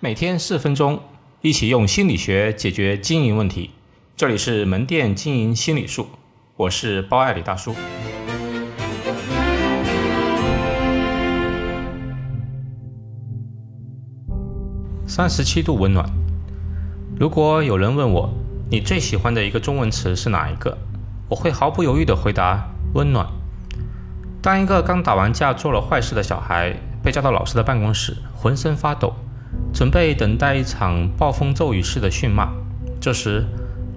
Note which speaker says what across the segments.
Speaker 1: 每天四分钟，一起用心理学解决经营问题。这里是门店经营心理术，我是包爱理大叔。三十七度温暖。如果有人问我，你最喜欢的一个中文词是哪一个？我会毫不犹豫地回答：温暖。当一个刚打完架、做了坏事的小孩被叫到老师的办公室，浑身发抖。准备等待一场暴风骤雨式的训骂。这时，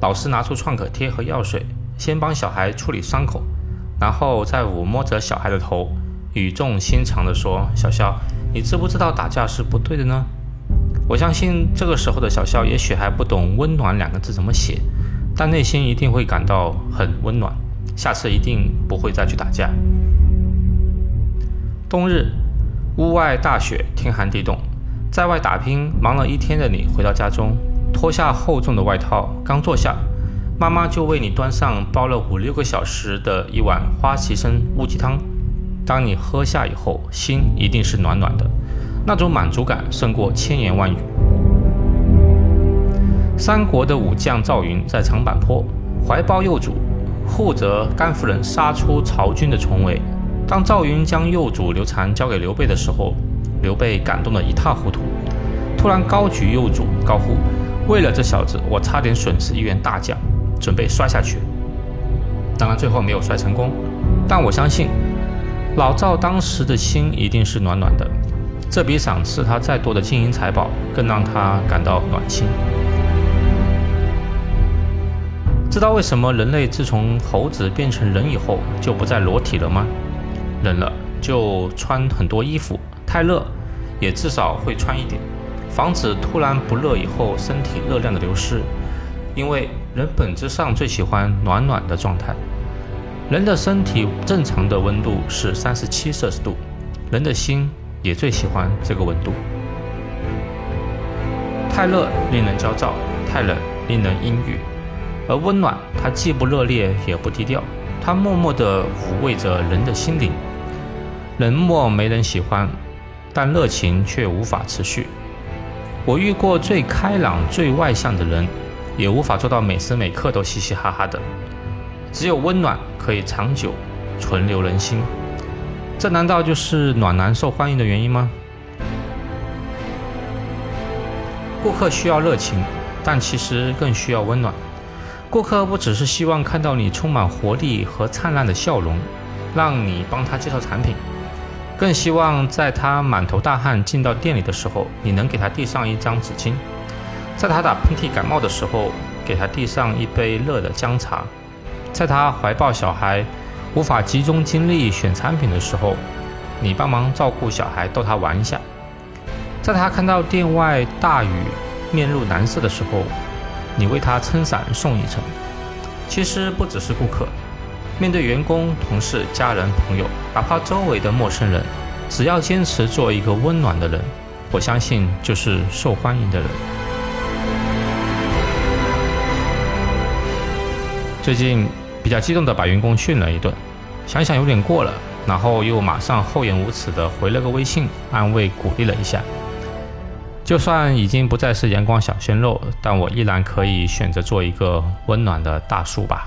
Speaker 1: 老师拿出创可贴和药水，先帮小孩处理伤口，然后再抚摸着小孩的头，语重心长地说：“小肖，你知不知道打架是不对的呢？”我相信这个时候的小肖也许还不懂“温暖”两个字怎么写，但内心一定会感到很温暖。下次一定不会再去打架。冬日，屋外大雪，天寒地冻。在外打拼忙了一天的你，回到家中，脱下厚重的外套，刚坐下，妈妈就为你端上煲了五六个小时的一碗花旗参乌鸡汤。当你喝下以后，心一定是暖暖的，那种满足感胜过千言万语。三国的武将赵云在长坂坡怀抱幼主，护着甘夫人杀出曹军的重围。当赵云将幼主刘禅交给刘备的时候，刘备感动得一塌糊涂，突然高举右足，高呼：“为了这小子，我差点损失一员大将，准备摔下去。”当然最后没有摔成功，但我相信老赵当时的心一定是暖暖的，这比赏赐他再多的金银财宝更让他感到暖心。知道为什么人类自从猴子变成人以后就不再裸体了吗？冷了就穿很多衣服。太热，也至少会穿一点，防止突然不热以后身体热量的流失。因为人本质上最喜欢暖暖的状态。人的身体正常的温度是三十七摄氏度，人的心也最喜欢这个温度。太热令人焦躁，太冷令人阴郁，而温暖它既不热烈也不低调，它默默地抚慰着人的心灵。冷漠没人喜欢。但热情却无法持续。我遇过最开朗、最外向的人，也无法做到每时每刻都嘻嘻哈哈的。只有温暖可以长久存留人心。这难道就是暖男受欢迎的原因吗？顾客需要热情，但其实更需要温暖。顾客不只是希望看到你充满活力和灿烂的笑容，让你帮他介绍产品。更希望在他满头大汗进到店里的时候，你能给他递上一张纸巾；在他打喷嚏感冒的时候，给他递上一杯热的姜茶；在他怀抱小孩无法集中精力选产品的时候，你帮忙照顾小孩逗他玩一下；在他看到店外大雨面露难色的时候，你为他撑伞送一程。其实不只是顾客。面对员工、同事、家人、朋友，哪怕周围的陌生人，只要坚持做一个温暖的人，我相信就是受欢迎的人。最近比较激动的把员工训了一顿，想想有点过了，然后又马上厚颜无耻的回了个微信，安慰鼓励了一下。就算已经不再是阳光小鲜肉，但我依然可以选择做一个温暖的大树吧。